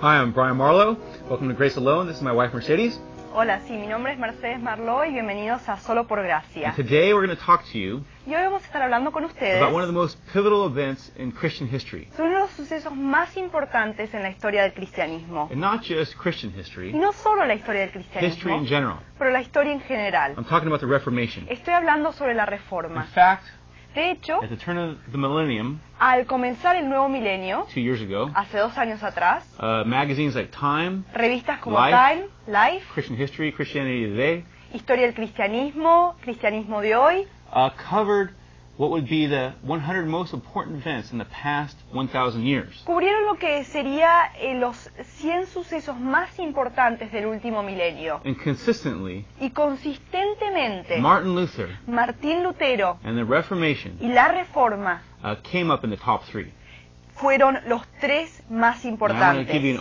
Hi, I'm Brian Marlowe. Welcome to Grace Alone. This is my wife Mercedes. Hola, sí, mi nombre es Mercedes Marlowe y bienvenidos a Solo por Gracia. And today we're going to talk to you Y hoy vamos a estar hablando con ustedes about one of the most pivotal events in Christian history. sobre uno de los sucesos más importantes en la historia del cristianismo. And not just Christian Y history, no solo la historia del history in cristianismo, general. pero la historia en general. I'm talking about the Reformation. Estoy hablando sobre la In reforma. fact, De hecho, at the turn of the millennium, al comenzar el nuevo milenio, two years ago, hace dos años atrás, uh, magazines like Time, revistas como Life. Time, Life, Christian History, Christianity Today, Historia del Cristianismo, Cristianismo de hoy, uh, covered what would be the 100 most important events in the past 1,000 years. cubrieron lo que sería eh, los 100 sucesos más importantes del último milenio. And consistently, Y consistentemente, Martin Luther Martín Lutero and the Reformation y la Reforma uh, came up in the top three. Fueron los tres más importantes. Y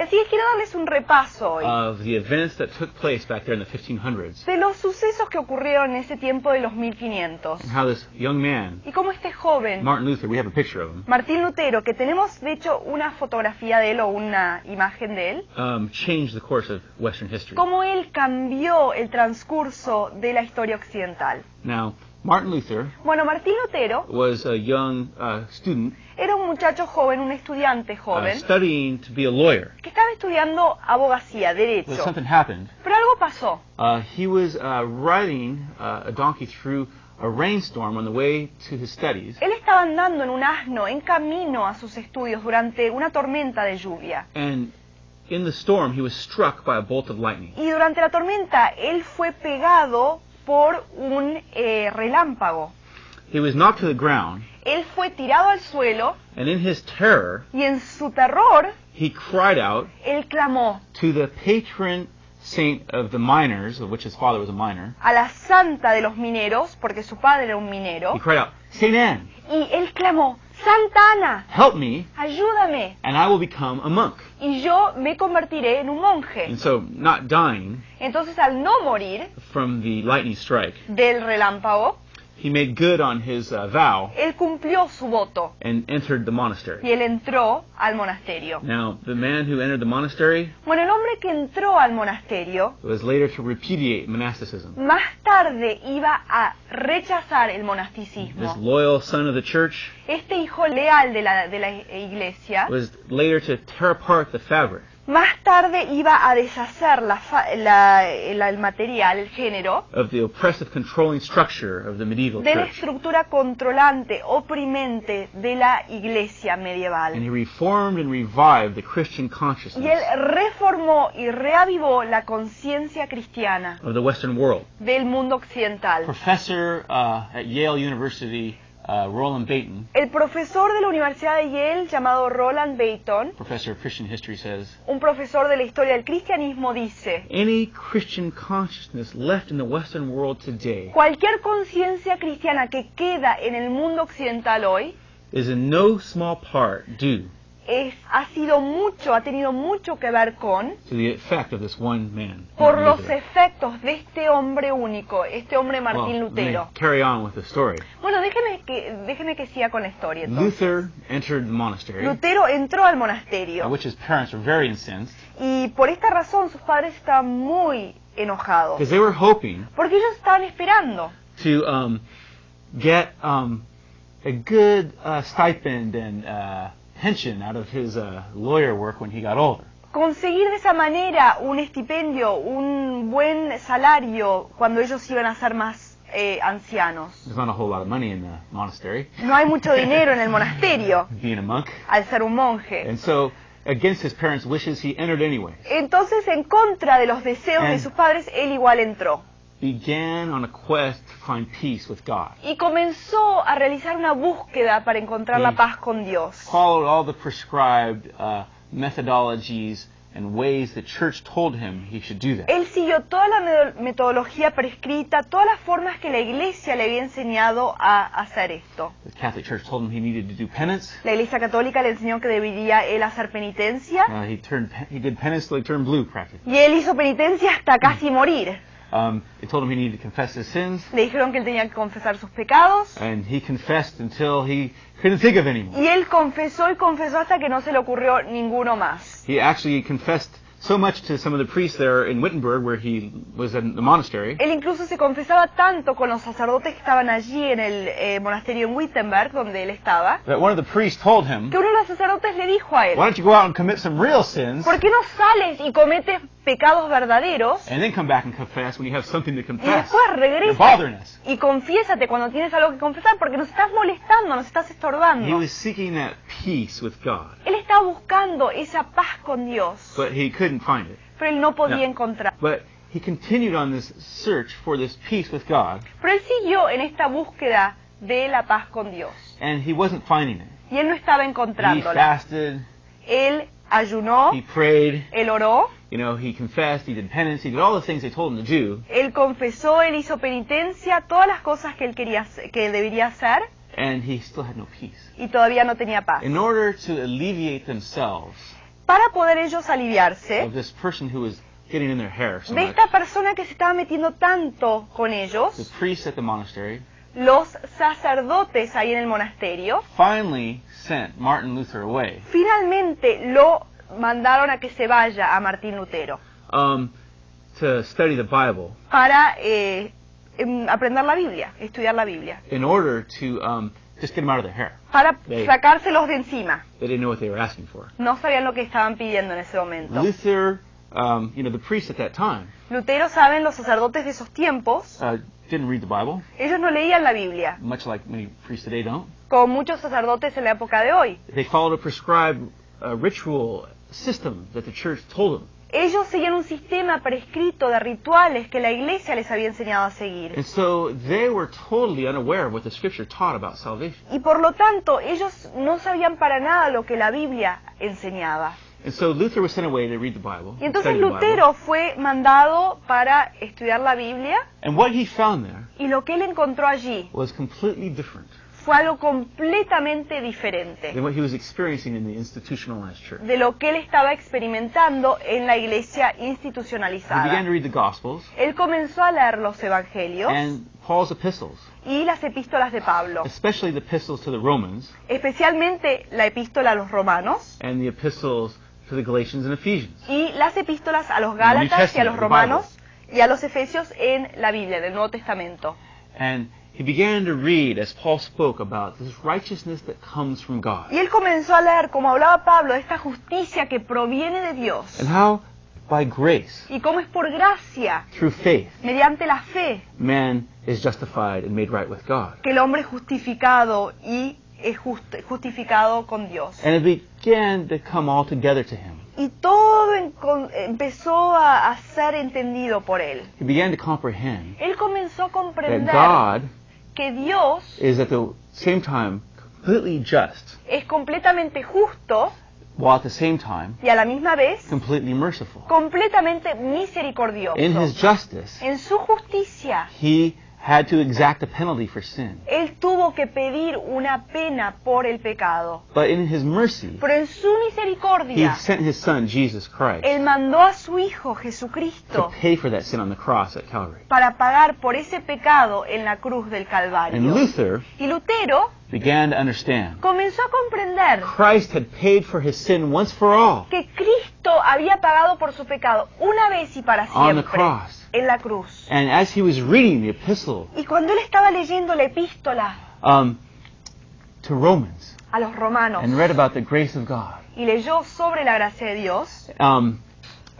así que quiero darles un repaso hoy of the events that took place back there in the 1500s de los sucesos que ocurrieron en ese tiempo de los 1500. and how this young man, Y cómo este joven, Martin Luther, we have a picture of him, Martín Lutero, que tenemos de hecho una fotografía de él o una imagen de él, um, changed the course of Western history. cómo él cambió el transcurso de la historia occidental. Now, Martin Luther Bueno, Martín Lutero was a young uh, student era un muchacho joven, un estudiante uh, joven, studying to be a lawyer. que estaba estudiando abogacía, But derecho. something happened. Pero algo pasó. Uh, he was uh, riding uh, a donkey through a rainstorm on the way to his studies, Él estaba andando en un asno en camino a sus estudios durante una tormenta de lluvia. and in the storm, he was struck by a bolt of lightning. Y durante la tormenta él fue pegado por un eh, relámpago. He was knocked to the ground, Él fue tirado al suelo and in his terror, y en su terror he cried out él clamó to the patron saint of the miners, of which his father was a miner. a la santa de los mineros, porque su padre era un minero, He cried out, Saint Anne, y él clamó, Santa Ana, help me, ayúdame, and I will become a monk. y yo me convertiré en un monje. And so, not dying Entonces al no morir from the lightning strike, del relámpago, he made good on his uh, vow él cumplió su voto and entered the y monastery. él entró al monasterio. Now, the man who entered the monastery Bueno, el hombre que entró al monasterio was later to repudiate monasticism. más tarde iba a rechazar el This monasticismo. loyal son of the church Este hijo leal de la, de la iglesia was later to tear apart the fabric más tarde iba a deshacer la fa- la- la- el material, el género, of the oppressive controlling structure of the medieval de la estructura controlante, oprimente de la iglesia And medieval. he reformed and revived the Christian Y él consciousness reformó y reavivó la conciencia cristiana of the Western world. del mundo occidental. Professor uh, at Yale University, uh, Roland Baton, El profesor de la Universidad de Yale llamado Roland Baton, professor of Christian history, says un profesor de la historia del cristianismo, dice, any Christian consciousness left in the Western world today cualquier conciencia cristiana que queda en el mundo occidental hoy is in no small part due es, ha sido mucho, ha tenido mucho que ver con to the effect of this one man. por Martin los Luther. efectos de este hombre único, este hombre Martín Well, let me Lutero. carry on with the story. Bueno, déjeme que, déjeme que siga con la historia. entonces. Luther entered the monastery, Lutero entró al at monasterio which his parents were very incensed y por esta razón sus padres estaban muy enojados because they were hoping porque ellos estaban esperando to um, get um, a good uh, stipend and uh, pension out of his uh, lawyer work when he got older. conseguir de esa manera un estipendio, un buen salario cuando ellos iban a ser más eh, ancianos. There's not a whole lot of money in the monastery, No hay mucho dinero en el monasterio being a monk, al ser un monje. and so against his parents' wishes, he entered anyway. Entonces, en contra de los deseos de sus padres, él igual entró. Began on a quest to find peace with God. Y comenzó a realizar una búsqueda para encontrar la Sí. paz con Dios. Followed all the prescribed uh, methodologies and ways the church told him he should do that. Él siguió toda la me- metodología prescrita, todas las formas que la iglesia le había enseñado a hacer esto. The Catholic Church told him he needed to do penance. La iglesia católica le enseñó que debería él hacer penitencia Uh, he turned he did penance till he turned blue practically. y él hizo penitencia hasta casi morir. Um, they told him he needed to confess his sins, Le dijeron que él tenía que confesar sus pecados. and he confessed until he couldn't think of any more. Y él confesó y confesó hasta que no se le ocurrió ninguno más. He actually confessed so much to some of the priests there in Wittenberg, where he was in the monastery, Él incluso se confesaba tanto con los sacerdotes que estaban allí en el eh, monasterio en Wittenberg, donde él estaba, that one of the priests told him, que uno de los sacerdotes le dijo a él, Why don't you go out and commit some real sins, ¿por qué no sales y cometes pecados verdaderos and then come back and confess when you have something to y confess? después You're regresa y confiésate cuando tienes algo que confesar porque nos estás molestando, nos estás He estorbando? was seeking that peace with God, Él estaba buscando esa paz con Dios, but he couldn't find it. pero él no podía No. encontrar. But he continued on this search for this peace with God, Pero él siguió en esta búsqueda de la paz con Dios and he wasn't finding it. y él no estaba He encontrándola. fasted, Él ayunó, he prayed, él oró, you know, he confessed, he did penance, he did all the things they told him to do, él confesó, él hizo penitencia, todas las cosas que él quería que debería hacer and he still had no peace. y todavía no tenía paz. In order to alleviate themselves Para poder ellos aliviarse of this person who was getting in their hair so de much, esta persona que se estaba metiendo tanto con the ellos, priests at the monastery los sacerdotes ahí en el monasterio finally sent Martin Luther away finalmente lo mandaron a que se vaya a Martín Lutero um, to study the Bible para eh, em, aprender la Biblia, estudiar la Biblia, in order to um, just get them out of their hair. para Sí. sacárselos de encima. They didn't know what they were asking for. No sabían lo que estaban pidiendo en ese momento. Luther, um, you know, the priests at that time Lutero, saben, los sacerdotes de esos tiempos, uh, didn't read the Bible, ellos no leían la Biblia, much like many priests today don't. como muchos sacerdotes en la época de hoy. They followed a prescribed uh, ritual system that the church told them. Ellos seguían un sistema prescrito de rituales que la iglesia les había enseñado a seguir. And so they were totally unaware of what the scripture taught about salvation. Y por lo tanto, ellos no sabían para nada lo que la Biblia enseñaba. And so Luther was sent away to read the Bible. Y entonces study the Bible. Lutero fue mandado para estudiar la Biblia And what he found there y lo que él encontró allí was completely different fue algo completamente diferente than what he was experiencing in the institutionalized church. de lo que él estaba experimentando en la iglesia He began institucionalizada. to read the Gospels Él comenzó a leer los evangelios and Paul's epistles, y las epístolas de Pablo, especially the epistles to the Romans especialmente la epístola a los romanos and the epistles to the Galatians and Ephesians. y las epístolas a los gálatas y a los romanos y a los efesios en la Biblia del Nuevo Testamento. And he began to read as Paul spoke about this righteousness that comes from God Y él comenzó a leer, como hablaba Pablo, esta justicia que proviene de Dios and how by grace, y cómo es por gracia, through faith, mediante la fe, man is justified and made right with God. que el hombre es justificado y es just- justificado con Dios. And it began to come all together to him. Y todo en- empezó a, a ser entendido por él. He began to comprehend Él comenzó a that comprender God que Dios is at the same time completely just, es completamente justo while at the same time y a la misma vez completely merciful. completamente misericordioso. In his justice, En su justicia, he had to exact a penalty for sin. Él tuvo que pedir una pena por el pecado. But in his mercy, Pero en su he misericordia, sent his son, Jesus Christ, Él mandó a su Hijo to Jesucristo pay for that sin on the cross at Calvary. para pagar por ese pecado en la cruz del And Calvario. Luther Y Lutero began to understand comenzó a comprender Christ had paid for his sin once for all que Cristo había pagado por su pecado una vez y para on the siempre cross. En la cruz. And as he was reading the epistle Y cuando él estaba leyendo la epístola um, to Romans a los romanos and read about the grace of God y leyó sobre la gracia de Dios, um,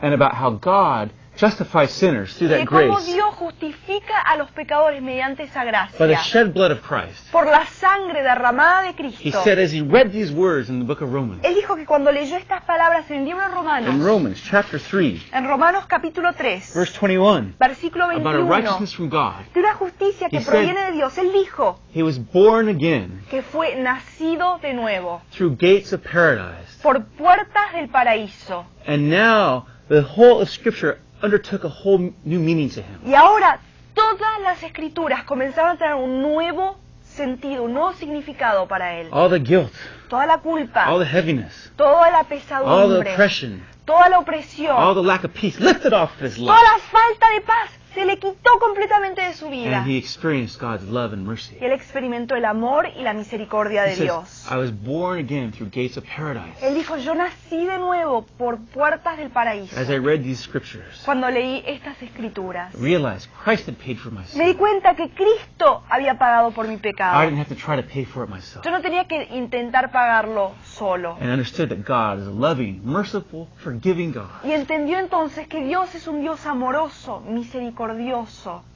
and about how God justifies sinners through that cómo grace Dios justifica a los pecadores mediante esa by the gracia, shed blood of Christ, por la sangre derramada de he Cristo. said as he read these words in the book of Romans, Él dijo que cuando leyó estas palabras en el libro de in Romanos, Romans chapter 3, en Romanos capítulo 3, verse 21, versículo about a 21, righteousness from God, de una justicia que He said- proviene de Dios, él dijo he was born again que fue nacido de nuevo through gates of paradise. por puertas del paraíso. And now the whole of Scripture undertook a whole new meaning to him. Y ahora todas las escrituras comenzaron a tener un nuevo sentido, un nuevo significado para él. All the guilt, Toda la culpa, all the heaviness, toda la all the pesadumbre, oppression, toda la all opresión, the lack of peace lifted off of his toda life. la falta de paz se le quitó completamente de su vida. and he experienced God's love and mercy. Y él experimentó el amor y la misericordia He de says, Dios. I was born again through gates of paradise. Él dijo, yo nací de nuevo por puertas del paraíso. As I read these scriptures, Cuando leí estas escrituras, I realized Christ had paid for my me di sin. cuenta que Cristo había pagado por mi I pecado. didn't have to try to pay for it myself. Yo no tenía que intentar pagarlo solo. And I understood that God is a loving, merciful, forgiving God Y entendió entonces que Dios es un Dios amoroso, misericordioso,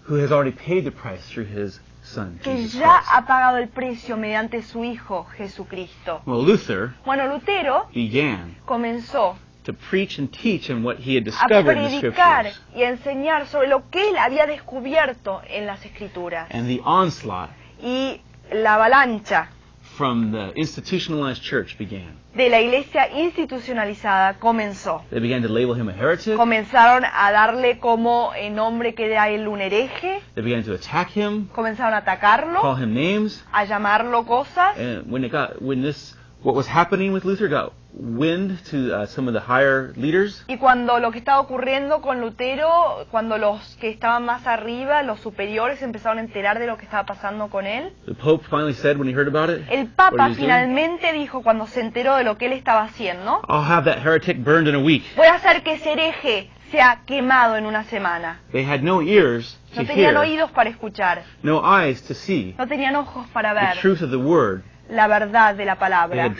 who has already paid the price through his Son, que Jesus ya Christ. ha pagado el precio mediante su Hijo Jesucristo. Well, Luther Bueno, Lutero began comenzó to preach and teach in what he had a discovered in the predicar scriptures. y a enseñar sobre lo que él había descubierto en las escrituras. And the onslaught Y la avalancha from the institutionalized church began. de la iglesia institucionalizada comenzó. They began to label him a heretic. Comenzaron a darle como eh, nombre que era él un hereje, They began to attack him, comenzaron a call atacarlo, him names. a llamarlo cosas. And when it got, when this, what was happening with Luther got wind to uh, some of the higher leaders, Y cuando lo que estaba ocurriendo con Lutero, cuando los que estaban más arriba, los superiores, empezaron a enterar de lo que estaba pasando con él, the Pope finally said when he heard about it, el Papa was doing, finalmente dijo cuando se enteró de lo que él estaba haciendo, I'll have that heretic burned in a week. voy a hacer que ese hereje sea quemado en una semana. They had no ears to No tenían hear, oídos para escuchar, no eyes to see no tenían ojos para the ver truth of the word. La verdad de la palabra.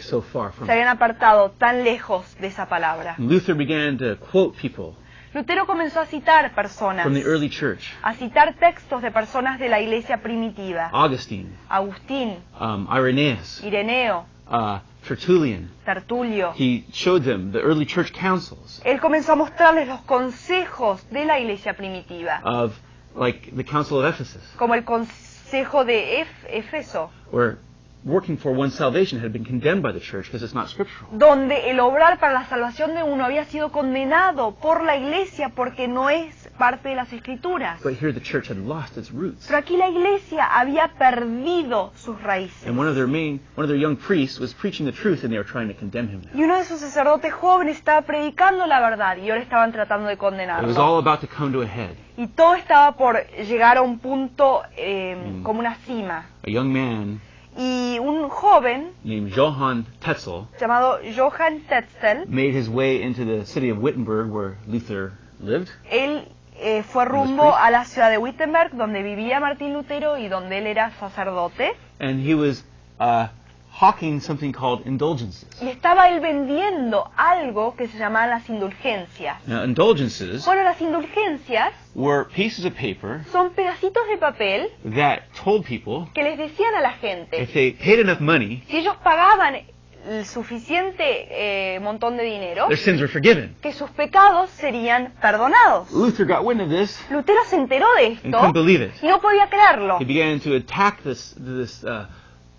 so Se habían apartado tan lejos de esa palabra. Luther began to quote people Lutero comenzó a citar personas, from the early church. a citar textos de personas de la iglesia primitiva. Augustine, Agustín, um, Irenaeus, Ireneo, uh, Tertullian. Tertulio. He showed them the early church councils Él comenzó a mostrarles los consejos de la iglesia primitiva, of, like the Council of Ephesus, como el consejo de Efeso, where working for one's salvation had been condemned by the church because it's not scriptural. donde el obrar para la salvación de uno había sido condenado por la iglesia porque no es parte de las escrituras. But here the church had lost its roots. Pero aquí la iglesia había perdido sus raíces. And one of their main, one of their young priests was preaching the truth and they were trying to condemn him now. Y uno de sus sacerdotes jóvenes estaba predicando la verdad y ahora estaban tratando de It was condenarlo. all about to come to a head. Y todo estaba por llegar a un punto eh, Mm. como una cima. A young man Y un joven named Johann Tetzel llamado Johann Tetzel, made his way into the city of Wittenberg where Luther lived. él eh, fue rumbo a la ciudad de Wittenberg, donde vivía Martín Lutero y donde él era sacerdote. And he was uh, hawking something called indulgences. Y estaba él vendiendo algo que se llamaban las indulgencias. Now, indulgences Bueno, las indulgencias were pieces of paper son pedacitos de papel that told people que les decían a la gente, if they paid enough money, si ellos pagaban el suficiente eh, montón de dinero, their sins were forgiven. que sus pecados serían perdonados. Luther got wind of this Lutero se enteró de and esto couldn't believe it. y no podía creerlo. He began to attack this this uh,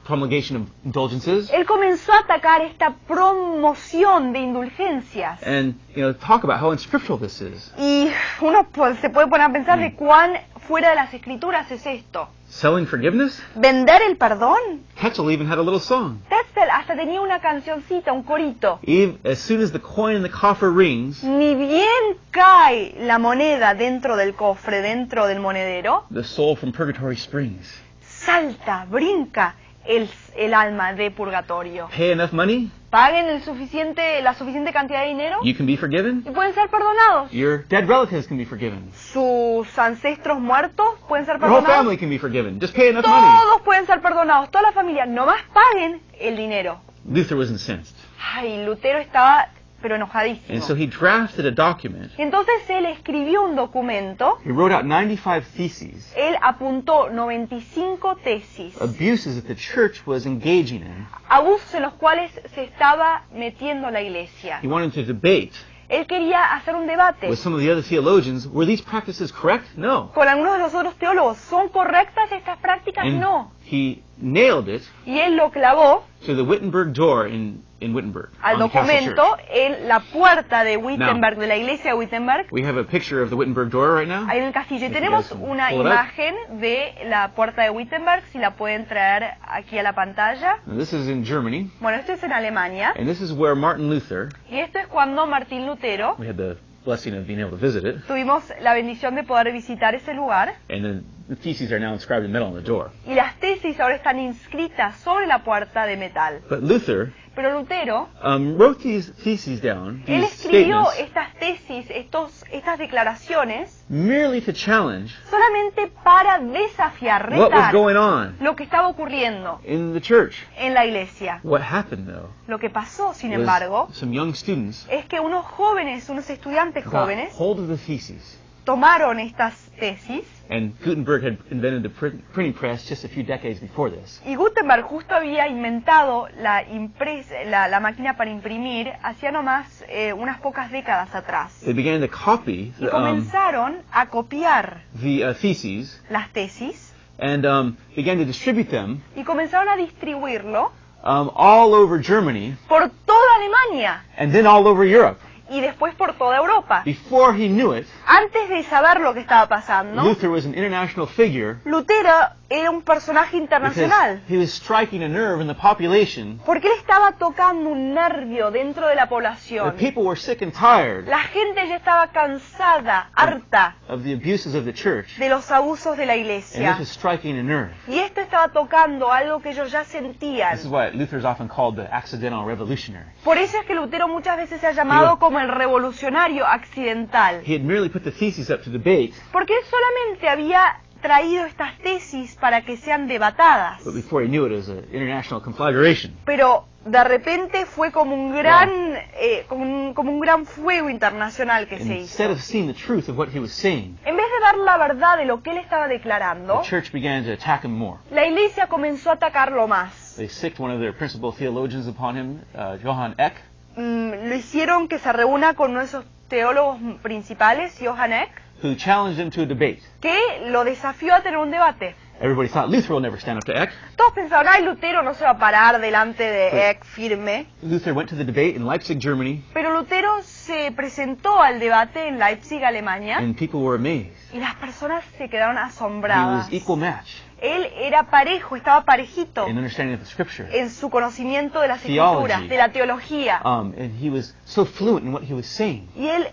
promulgation of indulgences Él comenzó a atacar esta promoción de indulgencias. and you know talk about how unscriptural this is. Y uno pues, se puede poner a pensar Mm. de cuán fuera de las escrituras es esto. Selling forgiveness. ¿Vender el perdón? Tetzel even had a little song. Tetzel hasta tenía una cancioncita, un corito. Eve, as soon as the coin in the coffer rings, Ni bien cae la moneda dentro del cofre, dentro del monedero, the soul from purgatory springs. salta, brinca el, el alma de purgatorio. Pay enough money, Paguen el suficiente, la suficiente cantidad de dinero you can be forgiven. y pueden ser perdonados. Your dead relatives can be forgiven. Sus ancestros muertos pueden ser Your whole perdonados. family can be forgiven. Just pay enough money. Todos pueden ser perdonados, toda la familia. Nomás paguen el dinero. Luther was incensed. Ay, Lutero estaba, pero And enojadísimo. so he drafted a document. Entonces él escribió un documento. He wrote out 95 theses, Él apuntó 95 tesis, abuses that the church was engaging in. abusos en los cuales se estaba metiendo la iglesia. He wanted to debate Él quería hacer un debate with some of the other theologians. Were these practices correct? No. con algunos de los otros teólogos. ¿Son correctas estas prácticas? And No. He nailed it Y él lo clavó to the Wittenberg door in, in Wittenberg. al documento en la puerta de Wittenberg, de la iglesia de Wittenberg, We have a picture of the Wittenberg door right now. ahí en el castillo. Y tenemos una imagen de la puerta de Wittenberg, si la pueden traer aquí a la pantalla. Now, this is in Germany, Bueno, esto es en Alemania. and this is where Martin Luther, Y esto es cuando Martín Lutero, we had the blessing of being able to visit it. tuvimos la bendición de poder visitar ese lugar And then the theses are now inscribed in metal on the door. y las tesis ahora están inscritas sobre la puerta de metal. But Luther Pero Lutero, um, wrote these theses down, él escribió statements, estas tesis, estos, estas declaraciones, merely to challenge solamente para desafiar, what was retar going on lo que estaba ocurriendo in the church. en la iglesia. What happened, though, Lo que pasó, sin was embargo, some young students es que unos jóvenes, unos estudiantes got jóvenes, hold of the theses. Tomaron estas tesis And Gutenberg had invented the print, printing press just a few decades before this. y Gutenberg justo había inventado la, impres- la, la máquina para imprimir hacía nomás eh, unas pocas décadas atrás. They began to copy Y the, um, comenzaron a copiar the uh, theses las tesis and um, began to distribute them y comenzaron a distribuirlo um, all over Germany por toda Alemania and then all over Europe. Y después por toda Europa. Before he knew it, Antes de saber lo que estaba pasando, Luther was an international figure Lutero era un personaje because internacional. he was striking a nerve in the population. Porque él estaba tocando un nervio dentro de la The población. people were sick and tired La gente ya estaba cansada, harta of the abuses of the church, de los abusos de la and iglesia. this was striking a nerve. Y esto estaba tocando algo que ellos ya sentían. This is why Luther is often called the accidental revolutionary. Por eso es que Lutero muchas veces se ha llamado como el revolucionario accidental. He had merely put the theses up to debate, Porque él solamente había traído estas tesis para que sean debatadas. but before he knew it, it was an international conflagration. Pero de repente fue como un gran, eh, como, un, como un gran fuego internacional que se instead hizo. of seeing the truth of what he was saying, En vez de dar la verdad de lo que él estaba the declarando, church began to attack him more. la iglesia comenzó a atacarlo más. They sicked one of their principal theologians upon him, uh, Johann Eck, Mm, lo hicieron que se reúna con nuestros teólogos principales, Johann Eck, who challenged him to a debate. que lo desafió a tener un debate. Everybody thought Luther will never stand up to Eck. Todos pensaban, ay, Lutero no se va a parar delante de Sí. Eck firme. Luther went to the debate in Leipzig, Germany, Pero Lutero se presentó al debate en Leipzig, Alemania, and people were amazed. y las personas se quedaron He was asombradas. equal match Él era parejo, estaba parejito in understanding of the scripture. en su conocimiento de las Theology. escrituras, de la teología. Um, and he was so fluent in what he was saying, Y él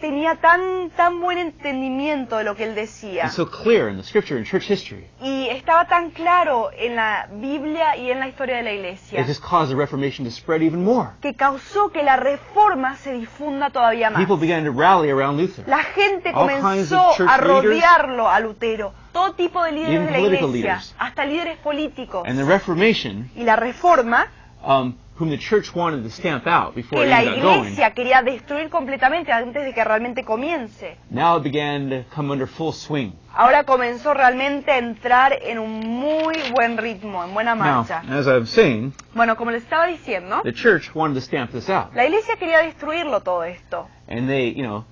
tenía tan, tan buen entendimiento de lo que él decía. so clear in the scripture and church history. Y estaba tan claro en la Biblia y en la historia de la iglesia It just caused the Reformation to spread even more. que causó que la reforma se difunda todavía más. People began to rally around Luther. La gente All comenzó a leaders, rodearlo a Lutero. Todo tipo de líderes even de la iglesia, leaders. hasta líderes políticos. And the Reformation, Y la reforma, um, whom the church wanted to stamp out before que it la even got going, iglesia quería destruir completamente antes de que realmente comience. now it began to come under full swing. Ahora comenzó realmente a entrar en un muy buen ritmo, en buena Now, marcha. as I'm saying, Bueno, como les estaba diciendo, the church wanted to stamp this out. la iglesia quería destruirlo todo esto. And they, you know,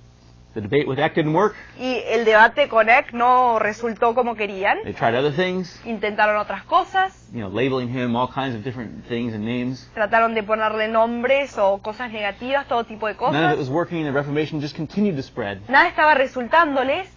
the debate with Eck didn't work. Y el debate con Eck no resultó como querían. They tried other things, Intentaron otras cosas, you know, labeling him all kinds of different things and names. trataron de ponerle nombres o cosas negativas, todo tipo de None of it cosas. was working, the Reformation just continued to spread. Nada estaba resultándoles,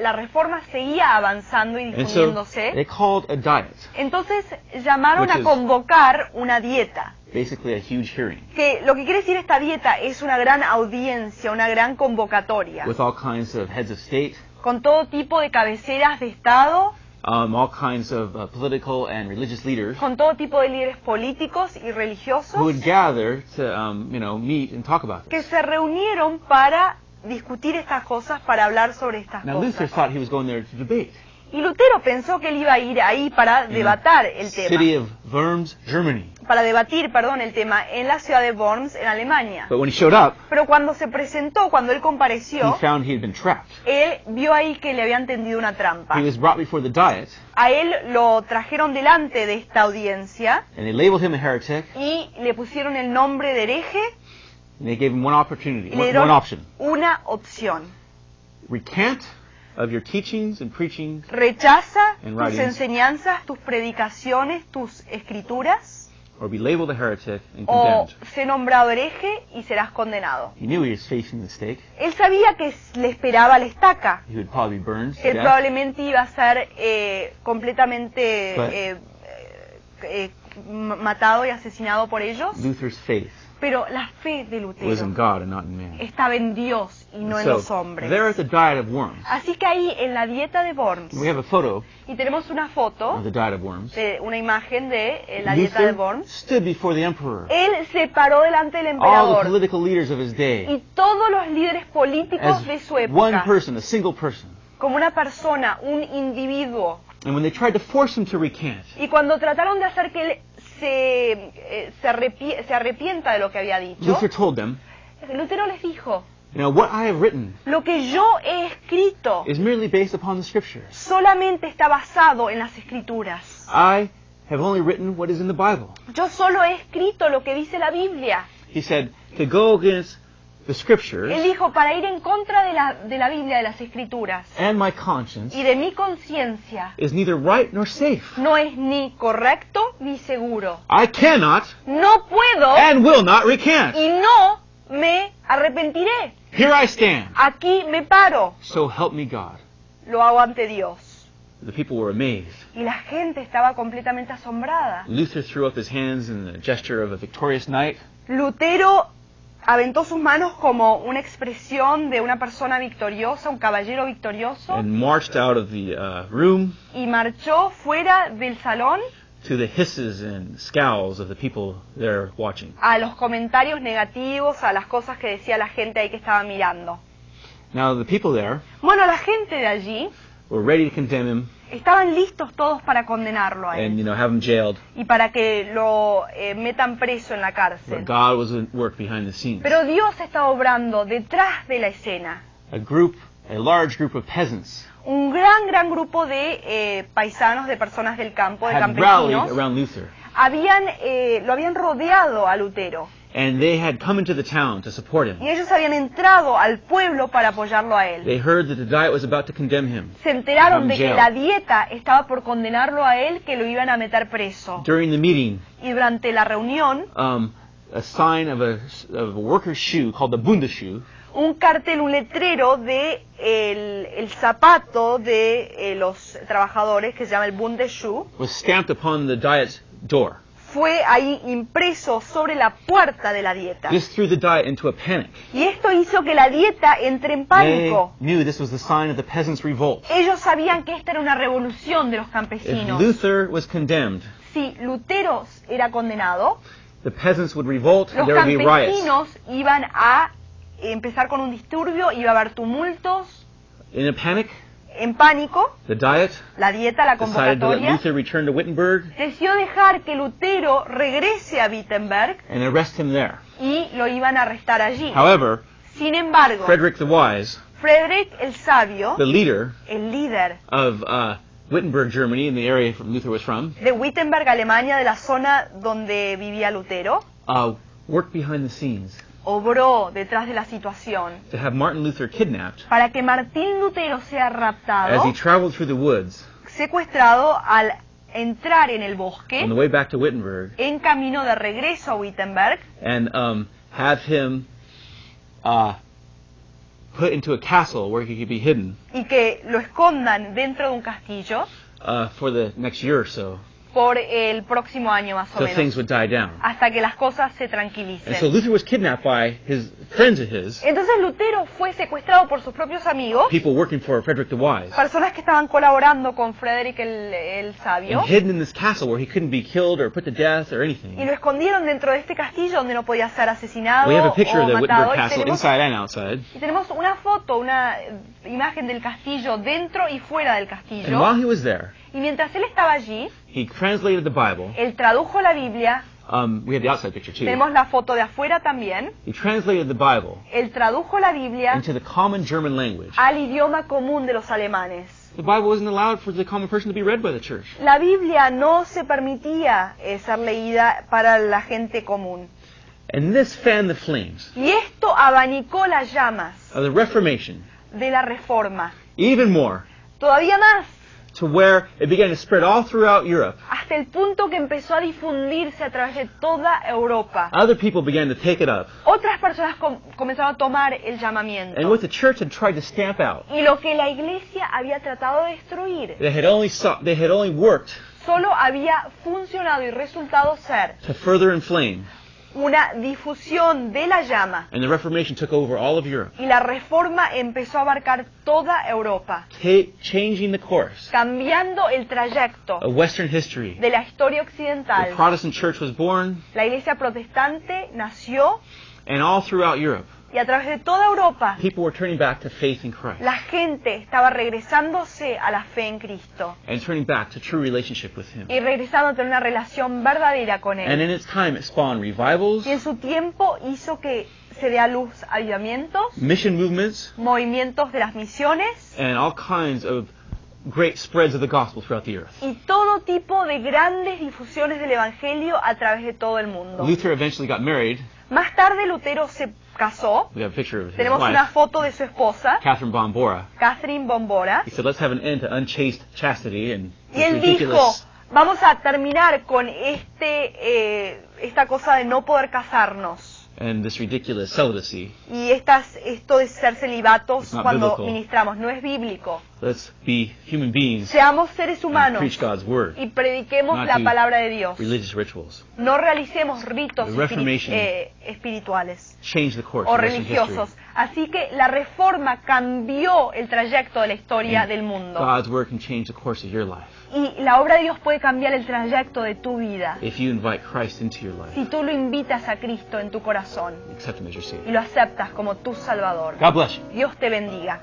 la reforma seguía avanzando y And so difundiéndose. they called a diet, Entonces llamaron a convocar una dieta. basically a huge hearing, Que lo que quiere decir esta dieta es una gran audiencia, una gran convocatoria, with all kinds of heads of state, con todo tipo de cabeceras de Estado, um, all kinds of uh, political and religious leaders con todo tipo de líderes políticos y who religiosos would gather to, um, you know, meet and talk about que this. se reunieron para discutir estas cosas, para hablar sobre estas Now Luther cosas. thought he was going there to debate. Y Lutero pensó que él iba a ir ahí para in the el City tema, of Worms, Germany. para debatir, perdón, el tema en la ciudad de Worms, en Alemania. But when he showed up, Pero cuando se presentó, cuando él he compareció, found he had been trapped. él vio ahí que le habían tendido una trampa. He was brought before the Diet, A él lo trajeron delante de esta audiencia and they labeled him a heretic, y le pusieron el nombre de hereje and they gave him one opportunity, y le one, dieron one option. una opción. Recant of your teachings and preachings, Rechaza And tus writings. enseñanzas, tus predicaciones, tus escrituras, or be labeled a heretic and o condemned. sé nombrado hereje y serás condenado. He knew he was facing the stake. Él sabía que s- le esperaba la estaca, He would probably be burned to que él death. probablemente iba a ser eh, completamente But- eh, eh, eh, m- matado y asesinado por ellos. Luther's faith Pero la fe de Lutero in God and not in man. estaba en Dios y no en los hombres. there at the Diet of Worms, Así que ahí en la dieta de Worms, we have a photo y tenemos una of foto the Diet of Worms. de una imagen de eh, la dieta de Worms, stood before the emperor, él se paró delante del all the emperador political leaders of his day, y todos los líderes políticos de su one época, person, a single person. como una persona, un individuo. And when they tried to force him to recant, Y cuando trataron de hacer que él se, eh, se, arrepie- se arrepienta de lo que había dicho, Luther told them, Lutero les dijo, you know, what I have written lo que yo he escrito is merely based upon the scriptures. solamente está basado en las escrituras. I have only written what is in the Bible. Yo solo he escrito lo que dice la Biblia. He said, to go against the scriptures Él dijo, para ir en contra de la, de la Biblia, de las escrituras and my conscience y de mi conciencia, is neither right nor safe. no es ni correcto ni seguro. I cannot No puedo and will not recant. y no me arrepentiré. Here I stand. Aquí me paro. So help me God. Lo hago ante Dios. The people were amazed. Y la gente estaba completamente asombrada. Luther threw up his hands in the gesture of a victorious knight. Lutero aventó sus manos como una expresión de una persona victoriosa, un caballero victorioso, and marched out of the uh, room y marchó fuera del salón to the hisses and scowls of the people there watching. a los comentarios negativos, a las cosas que decía la gente ahí que estaba mirando. Now the people there Bueno, la gente de allí were ready to condemn him estaban listos todos para condenarlo a and you él know have him jailed. y para que lo eh, metan preso en la But cárcel. God was at work behind the scenes. Pero Dios está obrando detrás de la escena. A group, a large group of peasants, Un gran, gran grupo de eh, paisanos, de personas del campo, de had rallied campesinos, around Luther, habían, eh, lo habían rodeado a Lutero and they had come into the town to support him. y ellos habían entrado al pueblo para apoyarlo a él. They heard that the diet was about to condemn him. Se enteraron de que jail. la dieta estaba por condenarlo a él, que lo iban a meter preso. During the meeting, Y durante la reunión, um, a sign of a, of a worker's shoe called the Bundeschuh un cartel, un letrero de el, el zapato de eh, los trabajadores, que se llama el Bundeschuh, was stamped upon the diet's door. Fue ahí impreso sobre la puerta de la dieta. This threw the diet into a panic. Y esto hizo que la dieta entre en They pánico. knew this was the sign of the peasants' revolt. Ellos sabían que esta era una revolución de los If campesinos. Luther was condemned, Si Lutero era condenado, the peasants would revolt los and there would be riots. campesinos iban a empezar con un disturbio, iba a haber tumultos, In a panic, en pánico, the diet. La dieta, la to convocatoria, to Wittenberg. Decidió dejar que Lutero regrese a Wittenberg and arrest him there. y lo iban a arrestar allí. However, Sin embargo, Frederick the Wise, Frederick el Sabio, the leader el líder of uh, Wittenberg, Germany, in the area from Luther was from, de Wittenberg, Alemania, de la zona donde vivía Lutero, uh, worked behind the scenes obró detrás de la situación to have Martin Luther kidnapped para que Martín Lutero sea as raptado, he traveled through the woods secuestrado al entrar en el on the bosque, way back to Wittenberg en camino de regreso a Wittenberg, and um, have him uh, put into a castle where he could be hidden y que lo escondan dentro de un castillo uh, for the next year or so, por el próximo año más o so things menos, would die down. hasta que las cosas se And so tranquilicen. Luther was kidnapped by his friends of his, Entonces Lutero fue secuestrado por sus propios amigos, people working for Frederick the Wise, personas que estaban colaborando con Frederick el, el Sabio, and y lo escondieron dentro de este castillo donde no podía ser asesinado We have a picture o of the matado. Wittenberg Y tenemos, inside and outside. y tenemos una foto, una imagen del castillo dentro y fuera del And castillo. while he was there, Y mientras él estaba allí, he translated the Bible. él tradujo la Biblia. Um, we have the outside picture too. Tenemos la foto de afuera también. He translated the Bible Él tradujo la Biblia into the common German language. al idioma común de los alemanes. The Bible wasn't allowed for the common person to be read by the church. La Biblia no se permitía eh, ser leída para la gente común. And this fanned the flames Y esto abanicó las llamas of the Reformation de la reforma. even more Todavía más, to where it began to spread all throughout Europe. hasta el punto que empezó a difundirse a través de toda Europa. Other people began to take it up. Otras personas com- comenzaron a tomar el And what the church had tried to stamp out, Y lo que la iglesia había tratado de destruir, they had only saw, they had only worked solo había funcionado y resultado ser to further inflame una difusión de la llama. And the Reformation took over all of Europe, Y la reforma empezó a abarcar toda Europa, ta- changing the course cambiando el trayecto of Western history. de la historia The occidental. Protestant church was born, La iglesia protestante nació and all throughout Europe, y a través de toda Europa people were turning back to faith in Christ la gente estaba regresándose a la fe en Cristo and turning back to true relationship with Him. y regresando a tener una relación verdadera con And Él. in its time, it spawned revivals, Y en su tiempo hizo que se dé a luz avivamientos, mission movements, movimientos de las misiones and all kinds of great spreads of the gospel throughout the earth. y todo tipo de grandes difusiones del Evangelio a través de todo el mundo. Luther eventually got married. Más tarde Lutero se casó, We have a picture of his tenemos una foto de su esposa, Catherine Bombora. Catherine Bombora, He said, let's have an end to unchaste chastity and y this él dijo, ridiculous vamos a terminar con este, eh, esta cosa de no poder casarnos. And this ridiculous celibacy. Y estas, esto de ser celibatos cuando biblical. ministramos no es bíblico. Let's be human beings Seamos seres and humanos preach God's word, y prediquemos Not la do palabra de Dios. religious rituals. No realicemos ritos The Reformation. eh, espirituales Change the course o history. religiosos. Así que la reforma cambió el trayecto de la historia del mundo. God's word can change the course of your life Y la obra de Dios puede cambiar el trayecto de tu vida if you invite Christ into your life, si tú lo invitas a Cristo en tu corazón accept Him as your y Savior. lo aceptas como tu Salvador. God bless you. Dios te bendiga.